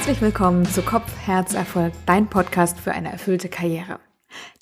Herzlich willkommen zu Kopf, Herz, Erfolg, dein Podcast für eine erfüllte Karriere.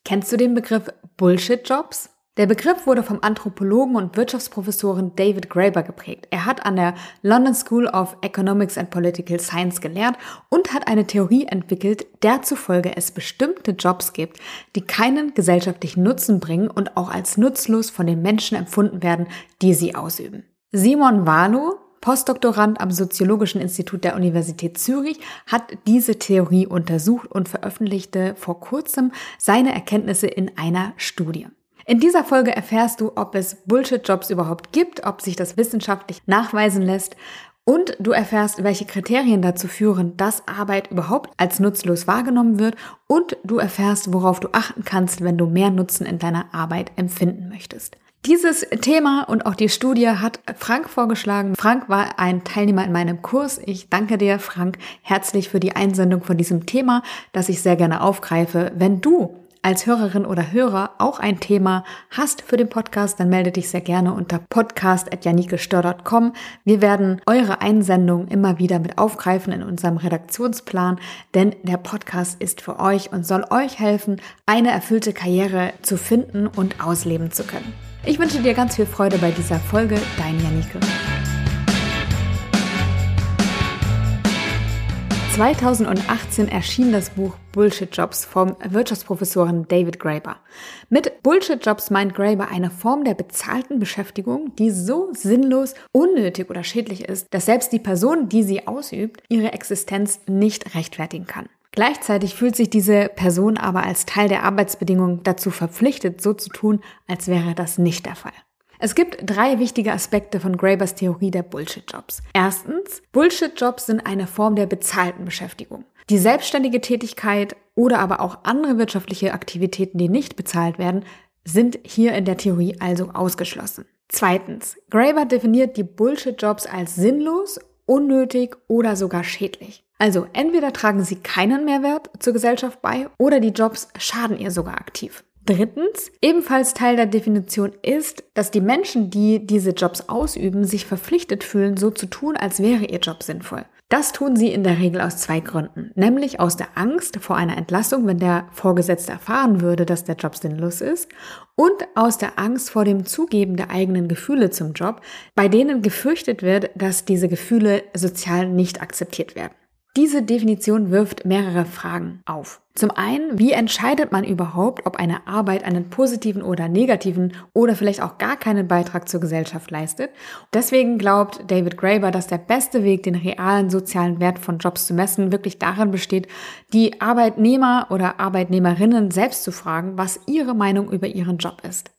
Kennst du den Begriff Bullshit-Jobs? Der Begriff wurde vom Anthropologen und Wirtschaftsprofessoren David Graeber geprägt. Er hat an der London School of Economics and Political Science gelehrt und hat eine Theorie entwickelt, der zufolge es bestimmte Jobs gibt, die keinen gesellschaftlichen Nutzen bringen und auch als nutzlos von den Menschen empfunden werden, die sie ausüben. Simon Walo, Postdoktorand am Soziologischen Institut der Universität Zürich, hat diese Theorie untersucht und veröffentlichte vor kurzem seine Erkenntnisse in einer Studie. In dieser Folge erfährst du, ob es Bullshit-Jobs überhaupt gibt, ob sich das wissenschaftlich nachweisen lässt und du erfährst, welche Kriterien dazu führen, dass Arbeit überhaupt als nutzlos wahrgenommen wird und du erfährst, worauf du achten kannst, wenn du mehr Nutzen in deiner Arbeit empfinden möchtest. Dieses Thema und auch die Studie hat Frank vorgeschlagen. Frank war ein Teilnehmer in meinem Kurs. Ich danke dir, Frank, herzlich für die Einsendung von diesem Thema, das ich sehr gerne aufgreife. Wenn du als Hörerin oder Hörer auch ein Thema hast für den Podcast, dann melde dich sehr gerne unter podcast.janikestör.com. Wir werden eure Einsendungen immer wieder mit aufgreifen in unserem Redaktionsplan, denn der Podcast ist für euch und soll euch helfen, eine erfüllte Karriere zu finden und ausleben zu können. Ich wünsche dir ganz viel Freude bei dieser Folge. Dein Janike. 2018 erschien das Buch Bullshit Jobs vom Wirtschaftsprofessoren David Graeber. Mit Bullshit Jobs meint Graeber eine Form der bezahlten Beschäftigung, die so sinnlos, unnötig oder schädlich ist, dass selbst die Person, die sie ausübt, ihre Existenz nicht rechtfertigen kann. Gleichzeitig fühlt sich diese Person aber als Teil der Arbeitsbedingungen dazu verpflichtet, so zu tun, als wäre das nicht der Fall. Es gibt drei wichtige Aspekte von Grabers Theorie der Bullshit-Jobs. Erstens, Bullshit-Jobs sind eine Form der bezahlten Beschäftigung. Die selbstständige Tätigkeit oder aber auch andere wirtschaftliche Aktivitäten, die nicht bezahlt werden, sind hier in der Theorie also ausgeschlossen. Zweitens, Graeber definiert die Bullshit-Jobs als sinnlos, unnötig oder sogar schädlich. Also entweder tragen sie keinen Mehrwert zur Gesellschaft bei oder die Jobs schaden ihr sogar aktiv. Drittens, ebenfalls Teil der Definition ist, dass die Menschen, die diese Jobs ausüben, sich verpflichtet fühlen, so zu tun, als wäre ihr Job sinnvoll. Das tun sie in der Regel aus zwei Gründen. Nämlich aus der Angst vor einer Entlassung, wenn der Vorgesetzte erfahren würde, dass der Job sinnlos ist. Und aus der Angst vor dem Zugeben der eigenen Gefühle zum Job, bei denen gefürchtet wird, dass diese Gefühle sozial nicht akzeptiert werden. Diese Definition wirft mehrere Fragen auf. Zum einen, wie entscheidet man überhaupt, ob eine Arbeit einen positiven oder negativen oder vielleicht auch gar keinen Beitrag zur Gesellschaft leistet? Deswegen glaubt David Graeber, dass der beste Weg, den realen sozialen Wert von Jobs zu messen, wirklich darin besteht, die Arbeitnehmer oder Arbeitnehmerinnen selbst zu fragen, was ihre Meinung über ihren Job ist.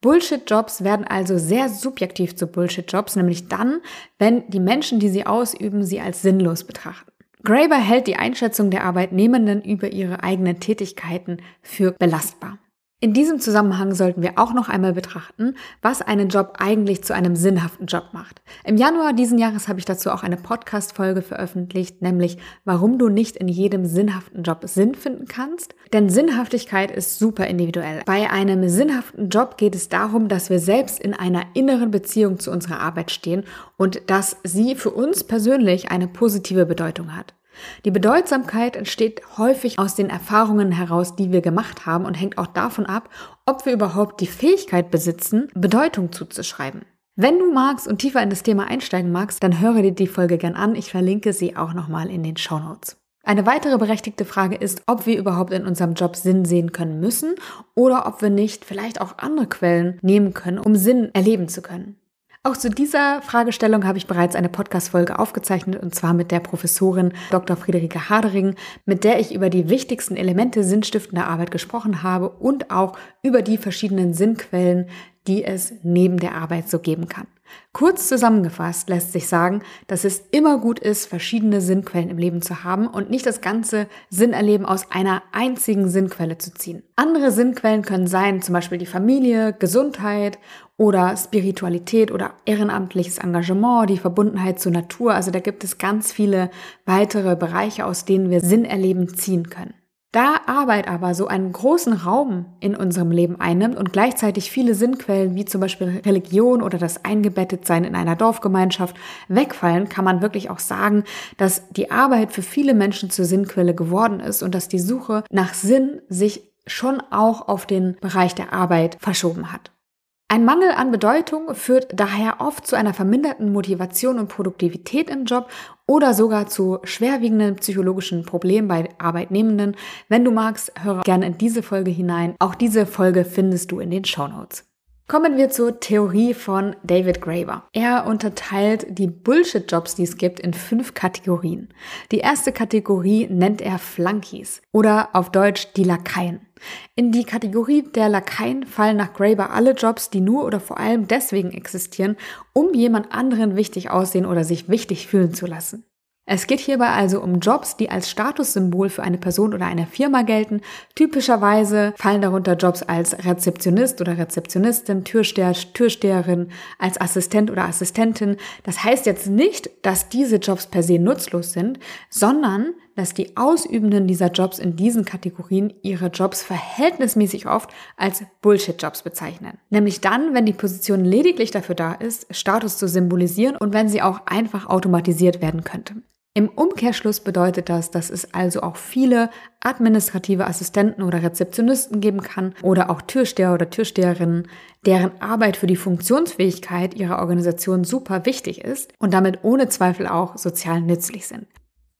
Bullshit-Jobs werden also sehr subjektiv zu Bullshit-Jobs, nämlich dann, wenn die Menschen, die sie ausüben, sie als sinnlos betrachten. Graeber hält die Einschätzung der Arbeitnehmenden über ihre eigenen Tätigkeiten für belastbar. In diesem Zusammenhang sollten wir auch noch einmal betrachten, was einen Job eigentlich zu einem sinnhaften Job macht. Im Januar diesen Jahres habe ich dazu auch eine Podcast-Folge veröffentlicht, nämlich warum du nicht in jedem sinnhaften Job Sinn finden kannst. Denn Sinnhaftigkeit ist super individuell. Bei einem sinnhaften Job geht es darum, dass wir selbst in einer inneren Beziehung zu unserer Arbeit stehen und dass sie für uns persönlich eine positive Bedeutung hat. Die Bedeutsamkeit entsteht häufig aus den Erfahrungen heraus, die wir gemacht haben und hängt auch davon ab, ob wir überhaupt die Fähigkeit besitzen, Bedeutung zuzuschreiben. Wenn du magst und tiefer in das Thema einsteigen magst, dann höre dir die Folge gern an. Ich verlinke sie auch nochmal in den Show Notes. Eine weitere berechtigte Frage ist, ob wir überhaupt in unserem Job Sinn sehen können müssen oder ob wir nicht vielleicht auch andere Quellen nehmen können, um Sinn erleben zu können. Auch zu dieser Fragestellung habe ich bereits eine Podcast-Folge aufgezeichnet und zwar mit der Professorin Dr. Friederike Hadering, mit der ich über die wichtigsten Elemente sinnstiftender Arbeit gesprochen habe und auch über die verschiedenen Sinnquellen, die es neben der Arbeit so geben kann. Kurz zusammengefasst lässt sich sagen, dass es immer gut ist, verschiedene Sinnquellen im Leben zu haben und nicht das ganze Sinnerleben aus einer einzigen Sinnquelle zu ziehen. Andere Sinnquellen können sein, zum Beispiel die Familie, Gesundheit oder Spiritualität oder ehrenamtliches Engagement, die Verbundenheit zur Natur. Also da gibt es ganz viele weitere Bereiche, aus denen wir Sinnerleben ziehen können. Da Arbeit aber so einen großen Raum in unserem Leben einnimmt und gleichzeitig viele Sinnquellen wie zum Beispiel Religion oder das Eingebettetsein in einer Dorfgemeinschaft wegfallen, kann man wirklich auch sagen, dass die Arbeit für viele Menschen zur Sinnquelle geworden ist und dass die Suche nach Sinn sich schon auch auf den Bereich der Arbeit verschoben hat. Ein Mangel an Bedeutung führt daher oft zu einer verminderten Motivation und Produktivität im Job oder sogar zu schwerwiegenden psychologischen Problemen bei Arbeitnehmenden. Wenn du magst, höre gerne in diese Folge hinein. Auch diese Folge findest du in den Show Notes. Kommen wir zur Theorie von David Graeber. Er unterteilt die Bullshit-Jobs, die es gibt, in fünf Kategorien. Die erste Kategorie nennt er Flunkies oder auf Deutsch die Lakaien. In die Kategorie der Lakaien fallen nach Graeber alle Jobs, die nur oder vor allem deswegen existieren, um jemand anderen wichtig aussehen oder sich wichtig fühlen zu lassen. Es geht hierbei also um Jobs, die als Statussymbol für eine Person oder eine Firma gelten. Typischerweise fallen darunter Jobs als Rezeptionist oder Rezeptionistin, Türsteher, Türsteherin, als Assistent oder Assistentin. Das heißt jetzt nicht, dass diese Jobs per se nutzlos sind, sondern dass die Ausübenden dieser Jobs in diesen Kategorien ihre Jobs verhältnismäßig oft als Bullshit-Jobs bezeichnen. Nämlich dann, wenn die Position lediglich dafür da ist, Status zu symbolisieren und wenn sie auch einfach automatisiert werden könnte. Im Umkehrschluss bedeutet das, dass es also auch viele administrative Assistenten oder Rezeptionisten geben kann oder auch Türsteher oder Türsteherinnen, deren Arbeit für die Funktionsfähigkeit ihrer Organisation super wichtig ist und damit ohne Zweifel auch sozial nützlich sind.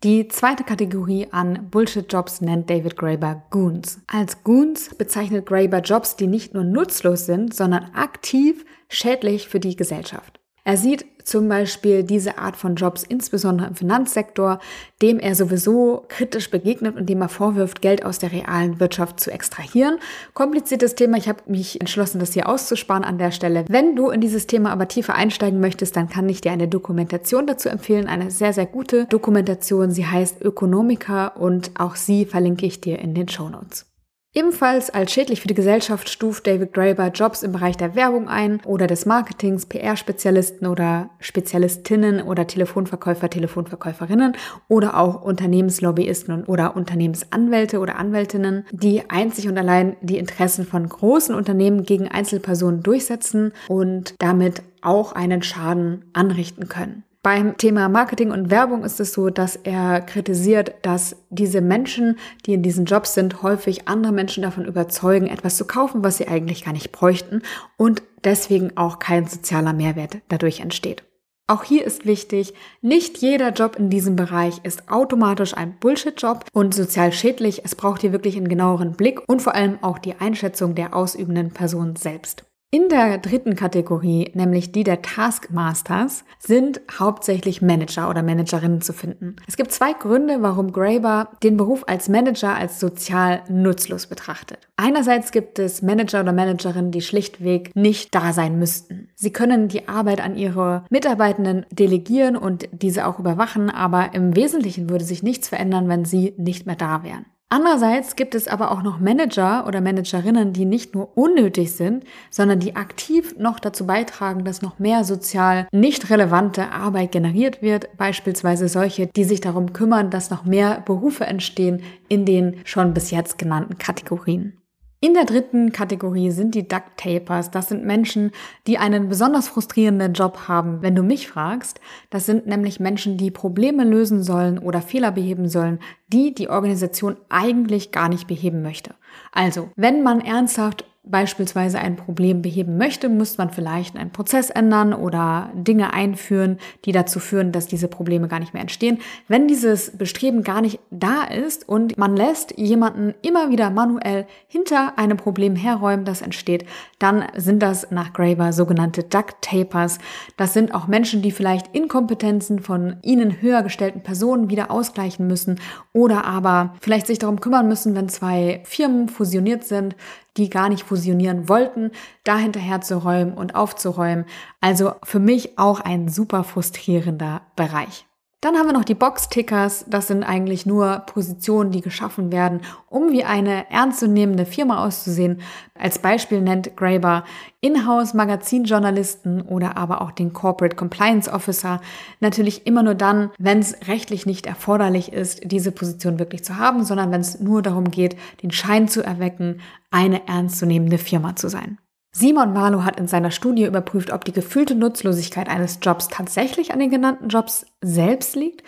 Die zweite Kategorie an Bullshit-Jobs nennt David Graeber Goons. Als Goons bezeichnet Graeber Jobs, die nicht nur nutzlos sind, sondern aktiv schädlich für die Gesellschaft. Er sieht zum Beispiel diese Art von Jobs insbesondere im Finanzsektor, dem er sowieso kritisch begegnet und dem er vorwirft, Geld aus der realen Wirtschaft zu extrahieren. Kompliziertes Thema, ich habe mich entschlossen, das hier auszusparen an der Stelle. Wenn du in dieses Thema aber tiefer einsteigen möchtest, dann kann ich dir eine Dokumentation dazu empfehlen, eine sehr, sehr gute Dokumentation. Sie heißt Ökonomica und auch sie verlinke ich dir in den Show Notes. Ebenfalls als schädlich für die Gesellschaft stuft David Graeber Jobs im Bereich der Werbung ein oder des Marketings, PR-Spezialisten oder Spezialistinnen oder Telefonverkäufer, Telefonverkäuferinnen oder auch Unternehmenslobbyisten oder Unternehmensanwälte oder Anwältinnen, die einzig und allein die Interessen von großen Unternehmen gegen Einzelpersonen durchsetzen und damit auch einen Schaden anrichten können. Beim Thema Marketing und Werbung ist es so, dass er kritisiert, dass diese Menschen, die in diesen Jobs sind, häufig andere Menschen davon überzeugen, etwas zu kaufen, was sie eigentlich gar nicht bräuchten und deswegen auch kein sozialer Mehrwert dadurch entsteht. Auch hier ist wichtig, nicht jeder Job in diesem Bereich ist automatisch ein Bullshit-Job und sozial schädlich. Es braucht hier wirklich einen genaueren Blick und vor allem auch die Einschätzung der ausübenden Person selbst. In der dritten Kategorie, nämlich die der Taskmasters, sind hauptsächlich Manager oder Managerinnen zu finden. Es gibt zwei Gründe, warum Graeber den Beruf als Manager als sozial nutzlos betrachtet. Einerseits gibt es Manager oder Managerinnen, die schlichtweg nicht da sein müssten. Sie können die Arbeit an ihre Mitarbeitenden delegieren und diese auch überwachen, aber im Wesentlichen würde sich nichts verändern, wenn sie nicht mehr da wären. Andererseits gibt es aber auch noch Manager oder Managerinnen, die nicht nur unnötig sind, sondern die aktiv noch dazu beitragen, dass noch mehr sozial nicht relevante Arbeit generiert wird. Beispielsweise solche, die sich darum kümmern, dass noch mehr Berufe entstehen in den schon bis jetzt genannten Kategorien. In der dritten Kategorie sind die Duct Tapers. Das sind Menschen, die einen besonders frustrierenden Job haben. Wenn du mich fragst, das sind nämlich Menschen, die Probleme lösen sollen oder Fehler beheben sollen, die die Organisation eigentlich gar nicht beheben möchte. Also, wenn man ernsthaft beispielsweise ein Problem beheben möchte, muss man vielleicht einen Prozess ändern oder Dinge einführen, die dazu führen, dass diese Probleme gar nicht mehr entstehen. Wenn dieses Bestreben gar nicht da ist und man lässt jemanden immer wieder manuell hinter einem Problem herräumen, das entsteht, dann sind das nach Graeber sogenannte Duct Tapers. Das sind auch Menschen, die vielleicht Inkompetenzen von ihnen höher gestellten Personen wieder ausgleichen müssen oder aber vielleicht sich darum kümmern müssen, wenn zwei Firmen fusioniert sind, die gar nicht fusionieren wollten, da hinterher zu räumen und aufzuräumen. Also für mich auch ein super frustrierender Bereich. Dann haben wir noch die Box-Tickers. Das sind eigentlich nur Positionen, die geschaffen werden, um wie eine ernstzunehmende Firma auszusehen. Als Beispiel nennt Graeber Inhouse-Magazinjournalisten oder aber auch den Corporate Compliance Officer. Natürlich immer nur dann, wenn es rechtlich nicht erforderlich ist, diese Position wirklich zu haben, sondern wenn es nur darum geht, den Schein zu erwecken, eine ernstzunehmende Firma zu sein. Simon Marlow hat in seiner Studie überprüft, ob die gefühlte Nutzlosigkeit eines Jobs tatsächlich an den genannten Jobs selbst liegt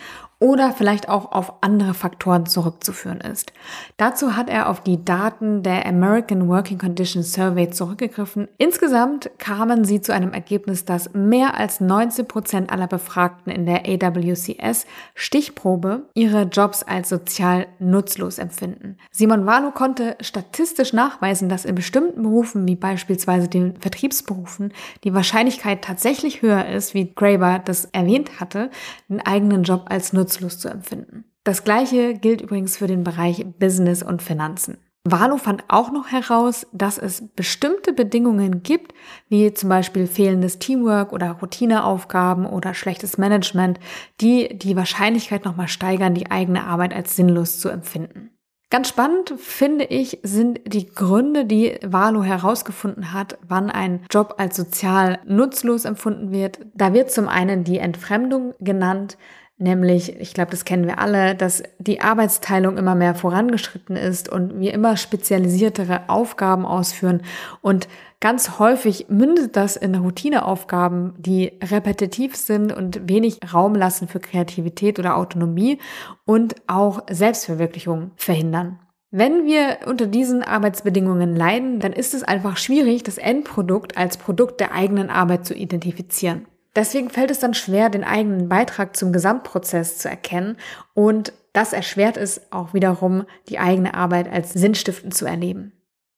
oder vielleicht auch auf andere Faktoren zurückzuführen ist. Dazu hat er auf die Daten der American Working Conditions Survey zurückgegriffen. Insgesamt kamen sie zu einem Ergebnis, dass mehr als 19 Prozent aller Befragten in der AWCS Stichprobe ihre Jobs als sozial nutzlos empfinden. Simon Walu konnte statistisch nachweisen, dass in bestimmten Berufen, wie beispielsweise den Vertriebsberufen, die Wahrscheinlichkeit tatsächlich höher ist, wie Graeber das erwähnt hatte, den eigenen Job als nutzlos nutzlos zu empfinden. Das gleiche gilt übrigens für den Bereich Business und Finanzen. Valo fand auch noch heraus, dass es bestimmte Bedingungen gibt, wie zum Beispiel fehlendes Teamwork oder Routineaufgaben oder schlechtes Management, die die Wahrscheinlichkeit nochmal steigern, die eigene Arbeit als sinnlos zu empfinden. Ganz spannend finde ich, sind die Gründe, die Valo herausgefunden hat, wann ein Job als sozial nutzlos empfunden wird. Da wird zum einen die Entfremdung genannt, Nämlich, ich glaube, das kennen wir alle, dass die Arbeitsteilung immer mehr vorangeschritten ist und wir immer spezialisiertere Aufgaben ausführen. Und ganz häufig mündet das in Routineaufgaben, die repetitiv sind und wenig Raum lassen für Kreativität oder Autonomie und auch Selbstverwirklichung verhindern. Wenn wir unter diesen Arbeitsbedingungen leiden, dann ist es einfach schwierig, das Endprodukt als Produkt der eigenen Arbeit zu identifizieren. Deswegen fällt es dann schwer, den eigenen Beitrag zum Gesamtprozess zu erkennen und das erschwert es auch wiederum, die eigene Arbeit als sinnstiftend zu erleben.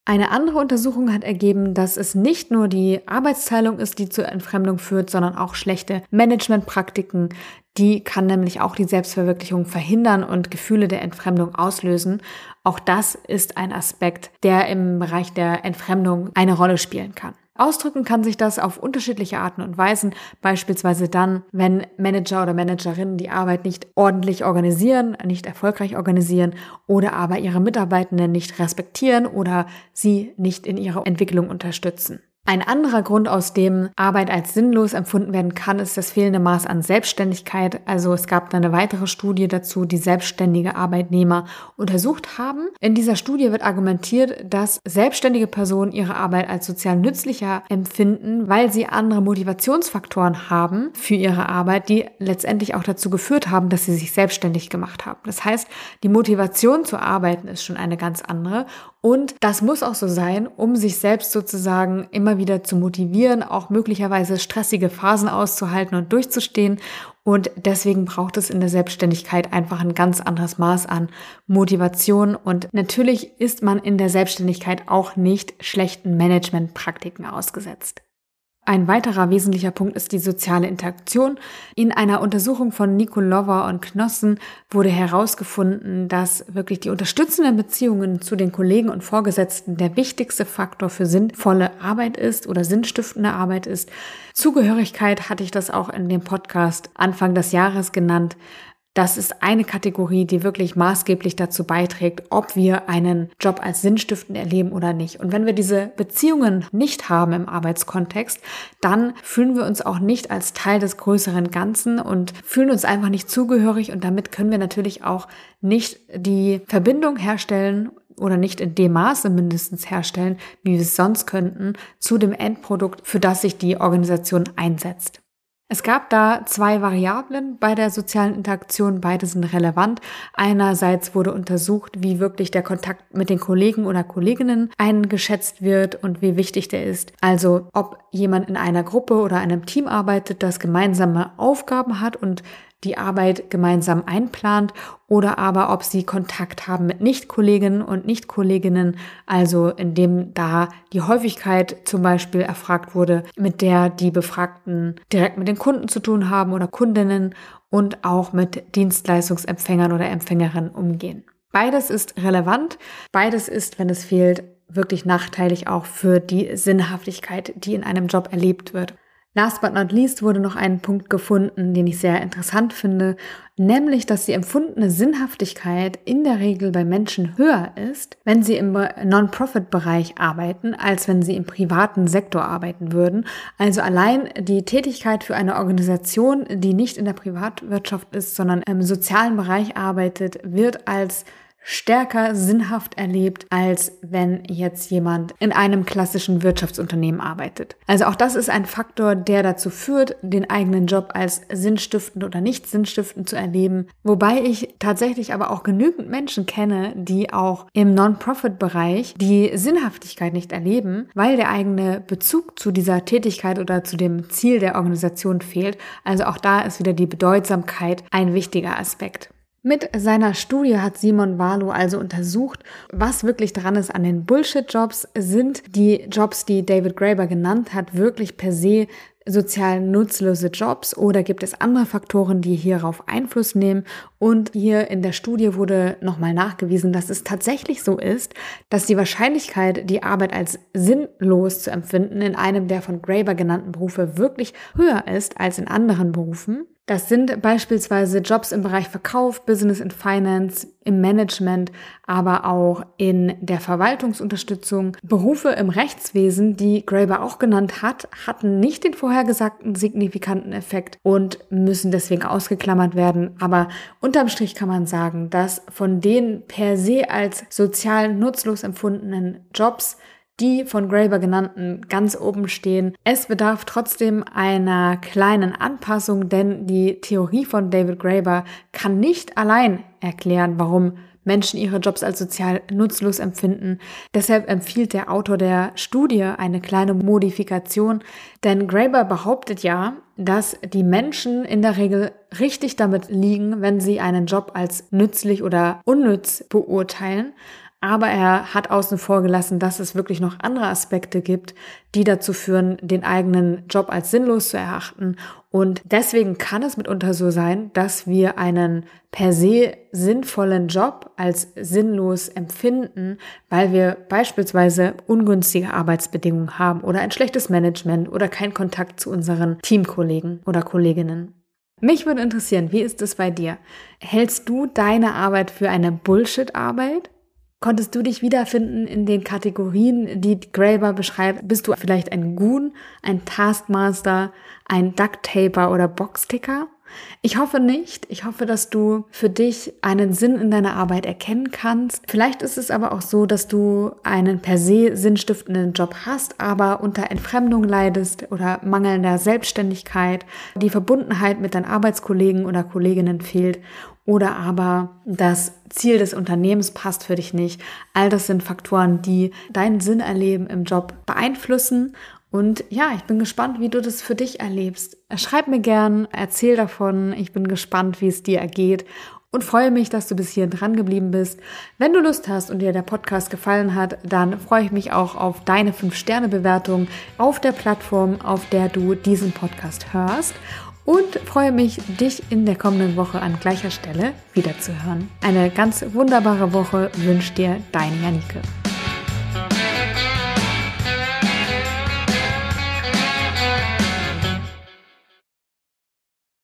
Eine andere Untersuchung hat ergeben, dass es nicht nur die Arbeitsteilung ist, die zur Entfremdung führt, sondern auch schlechte Managementpraktiken. Die kann nämlich auch die Selbstverwirklichung verhindern und Gefühle der Entfremdung auslösen. Auch das ist ein Aspekt, der im Bereich der Entfremdung eine Rolle spielen kann. Ausdrücken kann sich das auf unterschiedliche Arten und Weisen, beispielsweise dann, wenn Manager oder Managerinnen die Arbeit nicht ordentlich organisieren, nicht erfolgreich organisieren oder aber ihre Mitarbeitenden nicht respektieren oder sie nicht in ihrer Entwicklung unterstützen. Ein anderer Grund, aus dem Arbeit als sinnlos empfunden werden kann, ist das fehlende Maß an Selbstständigkeit. Also es gab eine weitere Studie dazu, die selbstständige Arbeitnehmer untersucht haben. In dieser Studie wird argumentiert, dass selbstständige Personen ihre Arbeit als sozial nützlicher empfinden, weil sie andere Motivationsfaktoren haben für ihre Arbeit, die letztendlich auch dazu geführt haben, dass sie sich selbstständig gemacht haben. Das heißt, die Motivation zu arbeiten ist schon eine ganz andere und das muss auch so sein, um sich selbst sozusagen immer wieder zu motivieren, auch möglicherweise stressige Phasen auszuhalten und durchzustehen. Und deswegen braucht es in der Selbstständigkeit einfach ein ganz anderes Maß an Motivation. Und natürlich ist man in der Selbstständigkeit auch nicht schlechten Managementpraktiken ausgesetzt. Ein weiterer wesentlicher Punkt ist die soziale Interaktion. In einer Untersuchung von Nikolova und Knossen wurde herausgefunden, dass wirklich die unterstützenden Beziehungen zu den Kollegen und Vorgesetzten der wichtigste Faktor für sinnvolle Arbeit ist oder sinnstiftende Arbeit ist. Zugehörigkeit hatte ich das auch in dem Podcast Anfang des Jahres genannt. Das ist eine Kategorie, die wirklich maßgeblich dazu beiträgt, ob wir einen Job als sinnstiftend erleben oder nicht. Und wenn wir diese Beziehungen nicht haben im Arbeitskontext, dann fühlen wir uns auch nicht als Teil des größeren Ganzen und fühlen uns einfach nicht zugehörig. Und damit können wir natürlich auch nicht die Verbindung herstellen oder nicht in dem Maße mindestens herstellen, wie wir es sonst könnten, zu dem Endprodukt, für das sich die Organisation einsetzt. Es gab da zwei Variablen bei der sozialen Interaktion, beide sind relevant. Einerseits wurde untersucht, wie wirklich der Kontakt mit den Kollegen oder Kolleginnen eingeschätzt wird und wie wichtig der ist. Also ob jemand in einer Gruppe oder einem Team arbeitet, das gemeinsame Aufgaben hat und die Arbeit gemeinsam einplant oder aber ob sie Kontakt haben mit Nicht-Kolleginnen und Nicht-Kolleginnen, also indem da die Häufigkeit zum Beispiel erfragt wurde, mit der die Befragten direkt mit den Kunden zu tun haben oder Kundinnen und auch mit Dienstleistungsempfängern oder Empfängerinnen umgehen. Beides ist relevant, beides ist, wenn es fehlt, wirklich nachteilig auch für die Sinnhaftigkeit, die in einem Job erlebt wird. Last but not least wurde noch ein Punkt gefunden, den ich sehr interessant finde, nämlich, dass die empfundene Sinnhaftigkeit in der Regel bei Menschen höher ist, wenn sie im Non-Profit-Bereich arbeiten, als wenn sie im privaten Sektor arbeiten würden. Also allein die Tätigkeit für eine Organisation, die nicht in der Privatwirtschaft ist, sondern im sozialen Bereich arbeitet, wird als stärker sinnhaft erlebt, als wenn jetzt jemand in einem klassischen Wirtschaftsunternehmen arbeitet. Also auch das ist ein Faktor, der dazu führt, den eigenen Job als sinnstiftend oder nicht sinnstiftend zu erleben. Wobei ich tatsächlich aber auch genügend Menschen kenne, die auch im Non-Profit-Bereich die Sinnhaftigkeit nicht erleben, weil der eigene Bezug zu dieser Tätigkeit oder zu dem Ziel der Organisation fehlt. Also auch da ist wieder die Bedeutsamkeit ein wichtiger Aspekt. Mit seiner Studie hat Simon Warlow also untersucht, was wirklich dran ist an den Bullshit-Jobs. Sind die Jobs, die David Graeber genannt hat, wirklich per se sozial nutzlose Jobs oder gibt es andere Faktoren, die hierauf Einfluss nehmen? Und hier in der Studie wurde nochmal nachgewiesen, dass es tatsächlich so ist, dass die Wahrscheinlichkeit, die Arbeit als sinnlos zu empfinden, in einem der von Graeber genannten Berufe wirklich höher ist als in anderen Berufen. Das sind beispielsweise Jobs im Bereich Verkauf, Business and Finance, im Management, aber auch in der Verwaltungsunterstützung. Berufe im Rechtswesen, die Graeber auch genannt hat, hatten nicht den vorhergesagten signifikanten Effekt und müssen deswegen ausgeklammert werden. Aber unterm Strich kann man sagen, dass von den per se als sozial nutzlos empfundenen Jobs die von Graeber genannten ganz oben stehen. Es bedarf trotzdem einer kleinen Anpassung, denn die Theorie von David Graeber kann nicht allein erklären, warum Menschen ihre Jobs als sozial nutzlos empfinden. Deshalb empfiehlt der Autor der Studie eine kleine Modifikation, denn Graeber behauptet ja, dass die Menschen in der Regel richtig damit liegen, wenn sie einen Job als nützlich oder unnütz beurteilen. Aber er hat außen vor gelassen, dass es wirklich noch andere Aspekte gibt, die dazu führen, den eigenen Job als sinnlos zu erachten. Und deswegen kann es mitunter so sein, dass wir einen per se sinnvollen Job als sinnlos empfinden, weil wir beispielsweise ungünstige Arbeitsbedingungen haben oder ein schlechtes Management oder keinen Kontakt zu unseren Teamkollegen oder Kolleginnen. Mich würde interessieren, wie ist es bei dir? Hältst du deine Arbeit für eine Bullshit-Arbeit? Konntest du dich wiederfinden in den Kategorien, die Graeber beschreibt? Bist du vielleicht ein Goon, ein Taskmaster, ein Ducktaper oder Boxticker? Ich hoffe nicht. Ich hoffe, dass du für dich einen Sinn in deiner Arbeit erkennen kannst. Vielleicht ist es aber auch so, dass du einen per se sinnstiftenden Job hast, aber unter Entfremdung leidest oder mangelnder Selbstständigkeit, die Verbundenheit mit deinen Arbeitskollegen oder Kolleginnen fehlt oder aber das Ziel des Unternehmens passt für dich nicht. All das sind Faktoren, die deinen Sinn erleben im Job beeinflussen und ja, ich bin gespannt, wie du das für dich erlebst. Schreib mir gern, erzähl davon. Ich bin gespannt, wie es dir ergeht und freue mich, dass du bis hierhin dran geblieben bist. Wenn du Lust hast und dir der Podcast gefallen hat, dann freue ich mich auch auf deine 5-Sterne-Bewertung auf der Plattform, auf der du diesen Podcast hörst und freue mich, dich in der kommenden Woche an gleicher Stelle wiederzuhören. Eine ganz wunderbare Woche wünscht dir deine Janike.